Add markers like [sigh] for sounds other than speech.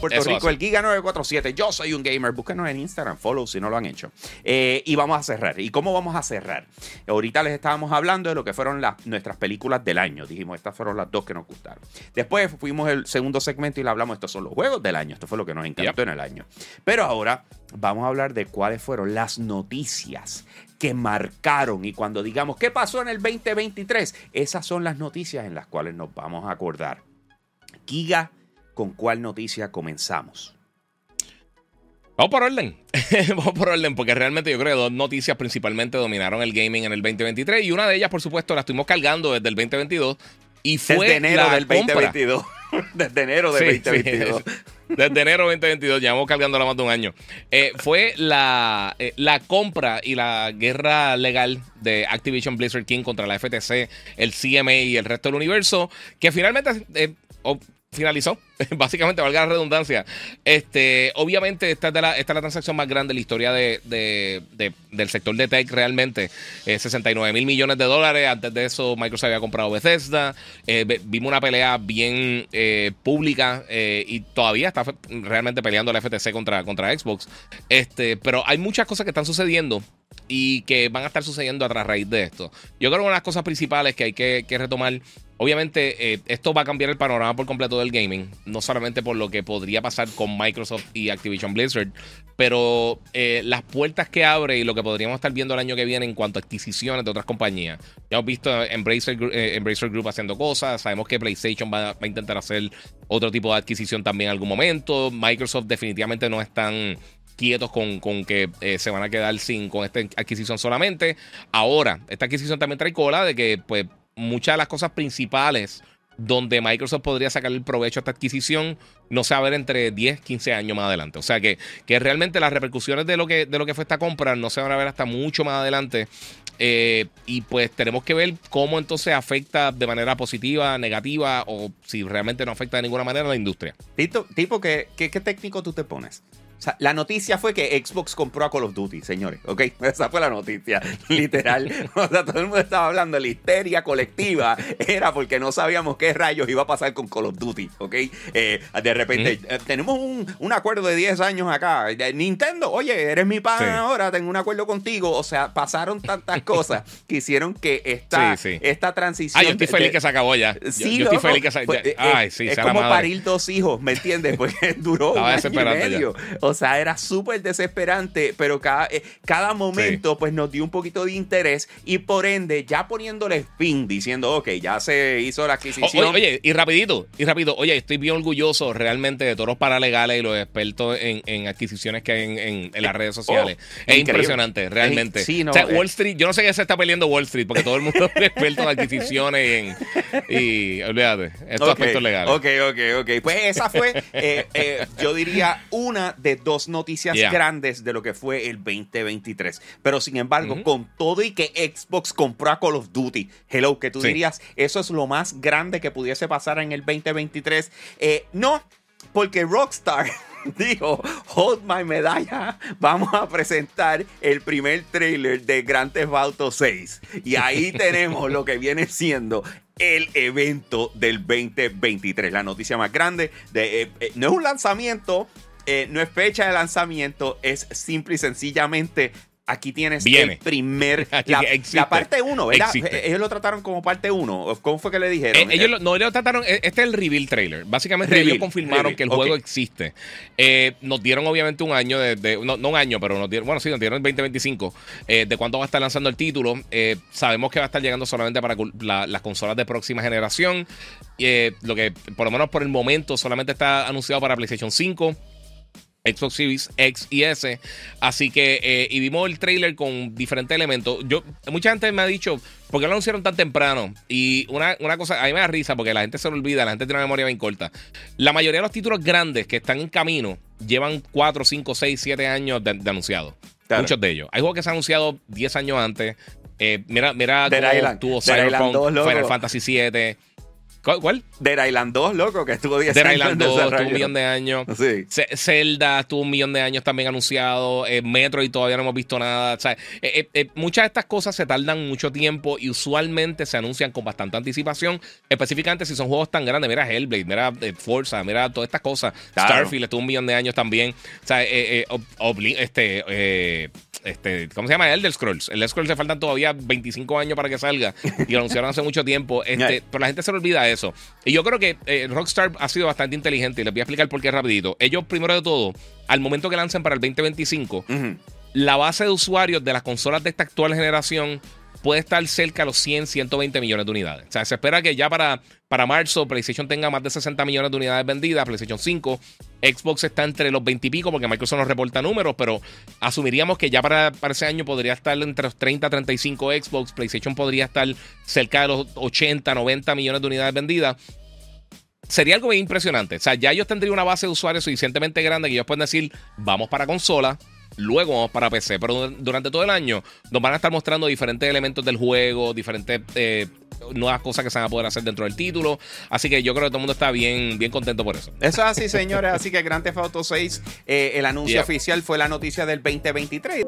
Puerto Rico, el Giga947. Yo soy un gamer. Búscanos en Instagram, follow si no lo han hecho. Eh, y vamos a cerrar. ¿Y cómo vamos a cerrar? Ahorita les estábamos hablando de lo que fueron las, nuestras películas del año. Dijimos, estas fueron las dos que nos gustaron. Después fuimos el segundo segmento y le hablamos, estos son los juegos del año. Esto fue lo que nos encantó en el año. Pero ahora vamos a hablar de cuáles fueron las noticias que marcaron. Y cuando digamos, ¿qué pasó en el 2023? Esas son las noticias en las cuales nos vamos a acordar. Giga con cuál noticia comenzamos. Vamos por orden. [laughs] Vamos por orden, porque realmente yo creo que dos noticias principalmente dominaron el gaming en el 2023 y una de ellas, por supuesto, la estuvimos cargando desde el 2022 y fue desde enero del 2022. [laughs] desde enero del 2022. [laughs] Desde enero 2022, llevamos cargándola más de un año. Eh, fue la, eh, la compra y la guerra legal de Activision Blizzard King contra la FTC, el CMA y el resto del universo, que finalmente eh, finalizó. [laughs] Básicamente, valga la redundancia. Este, obviamente, esta es, la, esta la transacción más grande de la historia de, del sector de tech realmente. 69 mil millones de dólares. Antes de eso, Microsoft había comprado Bethesda. Eh, vimos una pelea bien eh, pública eh, y todavía está realmente peleando la FTC contra, contra Xbox. Este, pero hay muchas cosas que están sucediendo y que van a estar sucediendo a raíz de esto. Yo creo que una de las cosas principales que hay que, que retomar Obviamente, eh, esto va a cambiar el panorama por completo del gaming, no solamente por lo que podría pasar con Microsoft y Activision Blizzard, pero eh, las puertas que abre y lo que podríamos estar viendo el año que viene en cuanto a adquisiciones de otras compañías. Ya hemos visto Embracer, eh, Group haciendo cosas, sabemos que PlayStation va, a intentar hacer otro tipo de adquisición también en algún momento. Microsoft definitivamente no están quietos con, con que se van a quedar sin con esta adquisición solamente. Ahora, esta adquisición también trae cola de que pues muchas de las cosas principales donde Microsoft podría sacar el provecho a esta adquisición no se va a ver entre 10, 15 años más adelante. O sea que, que realmente las repercusiones de lo que, de lo que fue esta compra no se van a ver hasta mucho más adelante. Eh, y pues tenemos que ver cómo entonces afecta de manera positiva, negativa o si realmente no afecta de ninguna manera a la industria. Tipo, tipo ¿qué, qué técnico tú te pones? O sea, la noticia fue que Xbox compró a Call of Duty, señores, ¿ok? [laughs] Esa fue la noticia, [laughs] literal. O sea, todo el mundo estaba hablando de la histeria colectiva. Era porque no sabíamos qué rayos iba a pasar con Call of Duty, ¿ok? Eh, de repente, eh, tenemos un, acuerdo de 10 años acá. Nintendo, oye, eres mi padre ahora, tengo un acuerdo contigo. O sea, pasaron tantas cosas [laughs] que hicieron que esta, esta transición... Ay, yo estoy feliz que se acabó ya. Sí, yo, estoy feliz que se... Pues, eh, Ay, sí, es como parir dos hijos, ¿me entiendes? Porque duró un año y medio. O sea, era súper desesperante, pero cada, eh, cada momento pues nos dio un poquito de interés y por ende ya poniéndole fin, diciendo, ok, ya se hizo la adquisición. oye, y rapidito, y rápido, oye, estoy bien orgulloso realmente de todos los paralegales y los expertos en, adquisiciones que hay en, las redes sociales. Oh, es impresionante, realmente. o sea, Wall Street, yo no sé qué se está peleando Wall Street, porque todo el mundo es experto en adquisiciones y, olvídate, estos aspectos legales. Ok, ok, ok. Pues esa fue, eh, eh, yo diría, una de dos noticias grandes de lo que fue el 2023. Pero sin embargo, con todo y que Xbox compró a Call of Duty, hello, que tú dirías, eso es lo más grande que pudiese pasar en el 2023. Eh, no, porque Rockstar [laughs] dijo, hold my medalla, vamos a presentar el primer trailer de Grand Theft Auto 6. Y ahí [laughs] tenemos lo que viene siendo el evento del 2023. La noticia más grande de, eh, eh, no es un lanzamiento, eh, no es fecha de lanzamiento, es simple y sencillamente Aquí tienes el primer. [laughs] La, parte 1, ¿verdad? Ellos lo trataron como parte 1. ¿Cómo fue que le dijeron? Eh, ellos no, lo trataron. Eh, este es el reveal trailer. Básicamente, ellos confirmaron que el juego existe. nos dieron, obviamente, un año de. no, un año, pero nos dieron. Bueno, sí, nos dieron el 2025 de cuándo va a estar lanzando el título. sabemos que va a estar llegando solamente para las consolas de próxima generación. lo que, por lo menos por el momento, solamente está anunciado para PlayStation 5. Xbox Series X y S. Así que, eh, y vimos el trailer con diferentes elementos. Yo, mucha gente me ha dicho, ¿por qué lo anunciaron tan temprano? Y una, cosa, a mí me da risa porque la gente se lo olvida, la gente tiene una memoria bien corta. La mayoría de los títulos grandes que están en camino llevan 4, 5, 6, 7 años de, anunciados. Muchos de ellos. Hay juegos que se han anunciado 10 años antes. Eh, mira, mira cómo tuvo Cyberpunk, Final Fantasy VII ¿Cuál? Dead Island 2, loco, que estuvo 10 Dead años. Island 2 estuvo un millón de años. Sí. Zelda estuvo un millón de años también anunciado. Eh, Metroid todavía no hemos visto nada. O sea, eh, eh, muchas de estas cosas se tardan mucho tiempo y usualmente se anuncian con bastante anticipación. Específicamente si son juegos tan grandes. Mira Hellblade, mira Forza, mira todas estas cosas. Starfield estuvo un millón de años también. O sea, este este, ¿cómo se llama? Elder Scrolls. El Elder Scrolls se faltan todavía 25 años para que salga y lo anunciaron hace mucho tiempo. [laughs] Este, pero la gente se le olvida eso. Y yo creo que eh, Rockstar ha sido bastante inteligente y les voy a explicar por qué rapidito. Ellos, primero de todo, al momento que lancen para el 2025, la base de usuarios de las consolas de esta actual generación puede estar cerca de los 100, 120 millones de unidades. O sea, se espera que ya para, para marzo PlayStation tenga más de 60 millones de unidades vendidas, PlayStation 5. Xbox está entre los 20 y pico porque Microsoft nos reporta números, pero asumiríamos que ya para, para ese año podría estar entre los 30 35 Xbox. PlayStation podría estar cerca de los 80, 90 millones de unidades vendidas sería algo bien impresionante. O sea, ya ellos tendrían una base de usuarios suficientemente grande que ellos pueden decir, vamos para consola, luego vamos para PC. Pero durante todo el año nos van a estar mostrando diferentes elementos del juego, diferentes eh, nuevas cosas que se van a poder hacer dentro del título. Así que yo creo que todo el mundo está bien, bien contento por eso. Eso es así, señores. así que Grand Theft Auto 6, eh, el anuncio oficial fue la noticia del 2023.